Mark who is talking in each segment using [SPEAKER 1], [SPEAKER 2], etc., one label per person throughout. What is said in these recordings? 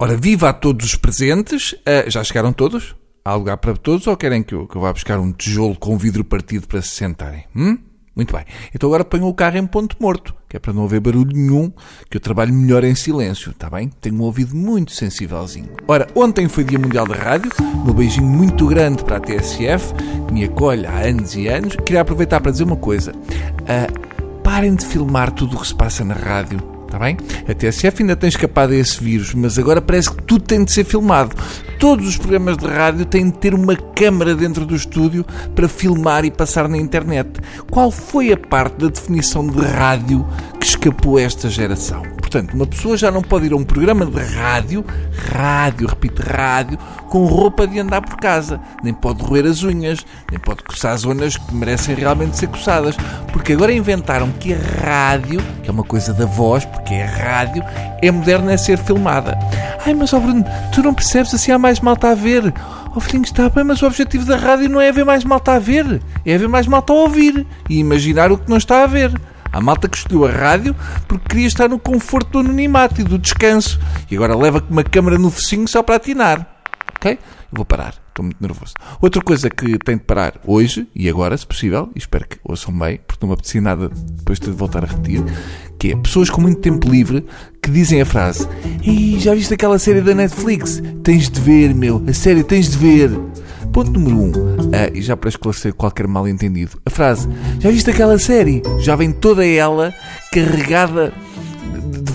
[SPEAKER 1] Ora, viva a todos os presentes. Uh, já chegaram todos? Há lugar para todos ou querem que eu, que eu vá buscar um tijolo com vidro partido para se sentarem? Hum? Muito bem. Então agora ponho o carro em ponto morto, que é para não haver barulho nenhum, que eu trabalho melhor em silêncio, está bem? Tenho um ouvido muito sensívelzinho. Ora, ontem foi Dia Mundial da Rádio, um beijinho muito grande para a TSF, que me acolhe há anos e anos. Queria aproveitar para dizer uma coisa. Uh, parem de filmar tudo o que se passa na rádio Está bem? A TSF ainda tem escapado a esse vírus, mas agora parece que tudo tem de ser filmado. Todos os programas de rádio têm de ter uma câmara dentro do estúdio para filmar e passar na internet. Qual foi a parte da definição de rádio que escapou a esta geração? Portanto, uma pessoa já não pode ir a um programa de rádio, rádio, repito, rádio, com roupa de andar por casa. Nem pode roer as unhas, nem pode coçar zonas que merecem realmente ser coçadas. Porque agora inventaram que a rádio, que é uma coisa da voz, porque é rádio, é moderna a ser filmada. Ai, mas ó Bruno, tu não percebes assim há mais malta a ver. Ó filhinho, está bem, mas o objetivo da rádio não é haver mais malta a ver, é haver mais malta a ouvir e imaginar o que não está a ver. Há malta que a rádio porque queria estar no conforto do anonimato e do descanso. E agora leva com uma câmara no focinho só para atinar. Ok? Vou parar. Estou muito nervoso. Outra coisa que tenho de parar hoje e agora, se possível, e espero que ouçam bem, porque não me apetecia nada depois de voltar a repetir, que é pessoas com muito tempo livre que dizem a frase Ei, já viste aquela série da Netflix? Tens de ver, meu. A série tens de ver. Ponto número 1. Um, uh, e já para esclarecer qualquer mal-entendido. A frase, já viste aquela série? Já vem toda ela carregada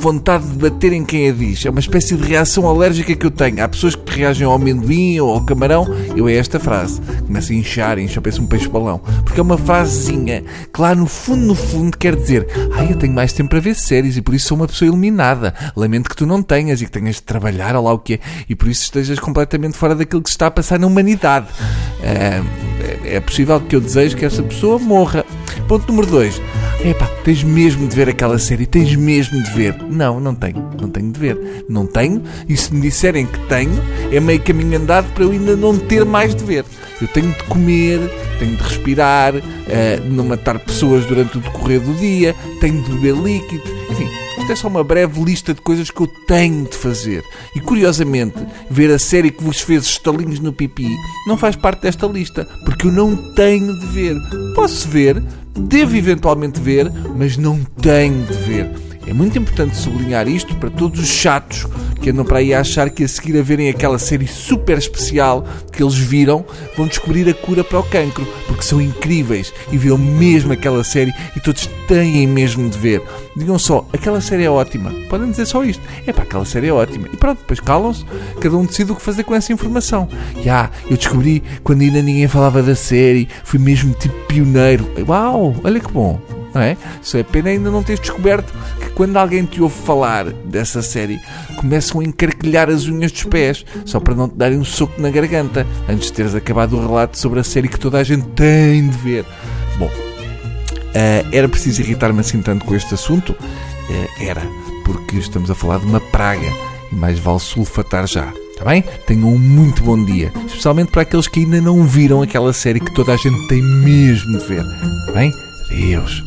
[SPEAKER 1] vontade de bater em quem a diz. É uma espécie de reação alérgica que eu tenho. Há pessoas que reagem ao amendoim ou ao camarão. Eu é esta frase. Começa a inchar, incha, parece um peixe-balão. Porque é uma frasezinha que lá no fundo, no fundo, quer dizer ai, eu tenho mais tempo para ver séries e por isso sou uma pessoa iluminada. Lamento que tu não tenhas e que tenhas de trabalhar, ou lá o que é. E por isso estejas completamente fora daquilo que se está a passar na humanidade. É, é possível que eu deseje que essa pessoa morra. Ponto número 2. Epá, tens mesmo de ver aquela série, tens mesmo de ver. Não, não tenho, não tenho de ver. Não tenho, e se me disserem que tenho, é meio caminho andado para eu ainda não ter mais de ver. Eu tenho de comer, tenho de respirar, uh, não matar pessoas durante o decorrer do dia, tenho de beber líquidos, enfim, isto é só uma breve lista de coisas que eu tenho de fazer. E curiosamente, ver a série que vos fez estalinhos no pipi não faz parte desta lista, porque eu não tenho de ver. Posso ver, devo eventualmente ver, mas não tenho de ver. É muito importante sublinhar isto para todos os chatos que andam para aí a achar que a seguir a verem aquela série super especial que eles viram, vão descobrir a cura para o cancro, porque são incríveis e viram mesmo aquela série e todos têm mesmo de ver. Digam só, aquela série é ótima. Podem dizer só isto. É pá, aquela série é ótima. E pronto, depois calam-se, cada um decide o que fazer com essa informação. E ah, eu descobri quando ainda ninguém falava da série, fui mesmo tipo pioneiro. Uau, olha que bom não é? É pena ainda não teres descoberto que quando alguém te ouve falar dessa série, começam a encarquilhar as unhas dos pés, só para não te darem um soco na garganta, antes de teres acabado o relato sobre a série que toda a gente tem de ver. Bom, uh, era preciso irritar-me assim tanto com este assunto? Uh, era, porque estamos a falar de uma praga e mais vale sulfatar já. Está bem? Tenham um muito bom dia. Especialmente para aqueles que ainda não viram aquela série que toda a gente tem mesmo de ver. Está bem? Adiós.